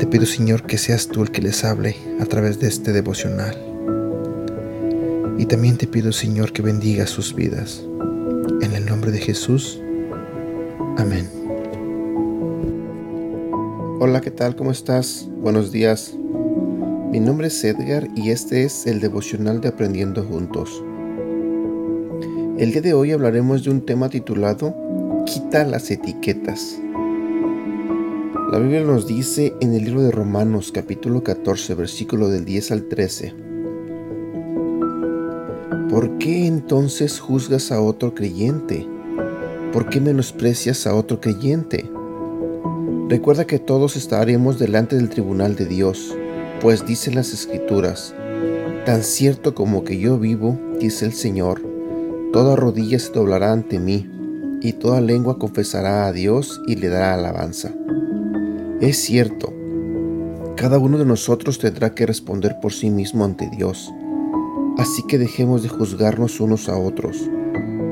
Te pido, Señor, que seas tú el que les hable a través de este devocional. Y también te pido, Señor, que bendiga sus vidas. En el nombre de Jesús. Amén. Hola, ¿qué tal? ¿Cómo estás? Buenos días. Mi nombre es Edgar y este es el devocional de Aprendiendo Juntos. El día de hoy hablaremos de un tema titulado Quita las etiquetas. La Biblia nos dice en el libro de Romanos capítulo 14 versículo del 10 al 13. ¿Por qué entonces juzgas a otro creyente? ¿Por qué menosprecias a otro creyente? Recuerda que todos estaremos delante del tribunal de Dios, pues dicen las escrituras, tan cierto como que yo vivo, dice el Señor, toda rodilla se doblará ante mí, y toda lengua confesará a Dios y le dará alabanza. Es cierto, cada uno de nosotros tendrá que responder por sí mismo ante Dios, así que dejemos de juzgarnos unos a otros.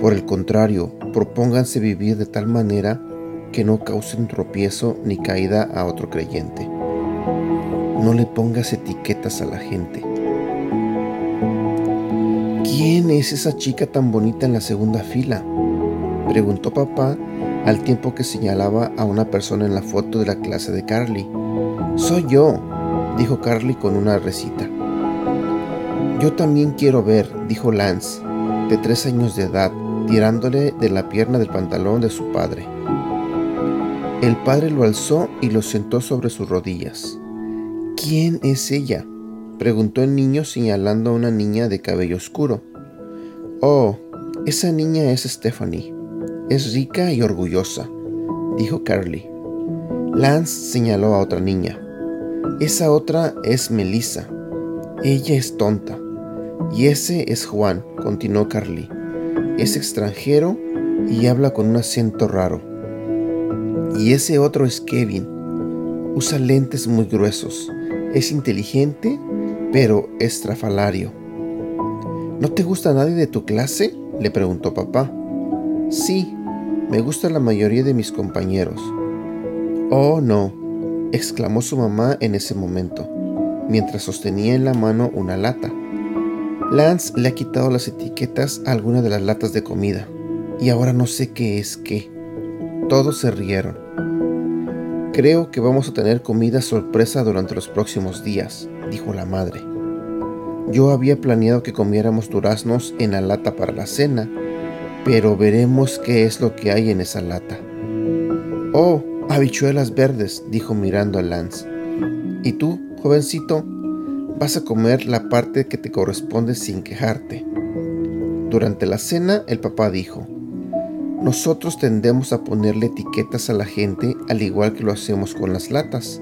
Por el contrario, propónganse vivir de tal manera que no causen tropiezo ni caída a otro creyente. No le pongas etiquetas a la gente. ¿Quién es esa chica tan bonita en la segunda fila? Preguntó papá al tiempo que señalaba a una persona en la foto de la clase de Carly. Soy yo, dijo Carly con una recita. Yo también quiero ver, dijo Lance, de tres años de edad, tirándole de la pierna del pantalón de su padre. El padre lo alzó y lo sentó sobre sus rodillas. ¿Quién es ella? preguntó el niño señalando a una niña de cabello oscuro. Oh, esa niña es Stephanie. Es rica y orgullosa, dijo Carly. Lance señaló a otra niña. Esa otra es Melissa. Ella es tonta. Y ese es Juan, continuó Carly. Es extranjero y habla con un acento raro. Y ese otro es Kevin. Usa lentes muy gruesos. Es inteligente, pero estrafalario. ¿No te gusta nadie de tu clase? le preguntó papá. Sí, me gusta la mayoría de mis compañeros. Oh, no, exclamó su mamá en ese momento, mientras sostenía en la mano una lata. Lance le ha quitado las etiquetas a alguna de las latas de comida, y ahora no sé qué es qué. Todos se rieron. Creo que vamos a tener comida sorpresa durante los próximos días, dijo la madre. Yo había planeado que comiéramos duraznos en la lata para la cena, pero veremos qué es lo que hay en esa lata. Oh, habichuelas verdes, dijo mirando a Lance. ¿Y tú, jovencito? Vas a comer la parte que te corresponde sin quejarte. Durante la cena, el papá dijo, nosotros tendemos a ponerle etiquetas a la gente al igual que lo hacemos con las latas.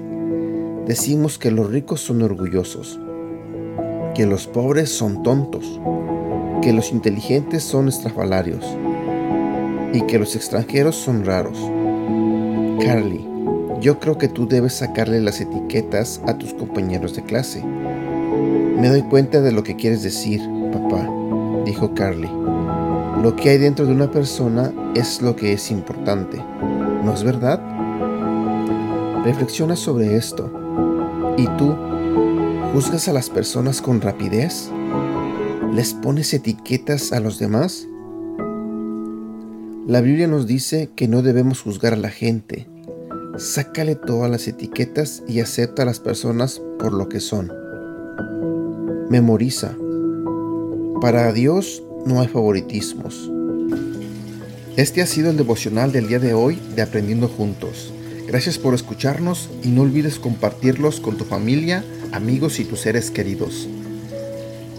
Decimos que los ricos son orgullosos, que los pobres son tontos, que los inteligentes son estrafalarios y que los extranjeros son raros. Carly, yo creo que tú debes sacarle las etiquetas a tus compañeros de clase. Me doy cuenta de lo que quieres decir, papá, dijo Carly. Lo que hay dentro de una persona es lo que es importante, ¿no es verdad? Reflexiona sobre esto. ¿Y tú juzgas a las personas con rapidez? ¿Les pones etiquetas a los demás? La Biblia nos dice que no debemos juzgar a la gente. Sácale todas las etiquetas y acepta a las personas por lo que son. Memoriza. Para Dios no hay favoritismos. Este ha sido el devocional del día de hoy de Aprendiendo Juntos. Gracias por escucharnos y no olvides compartirlos con tu familia, amigos y tus seres queridos.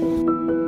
you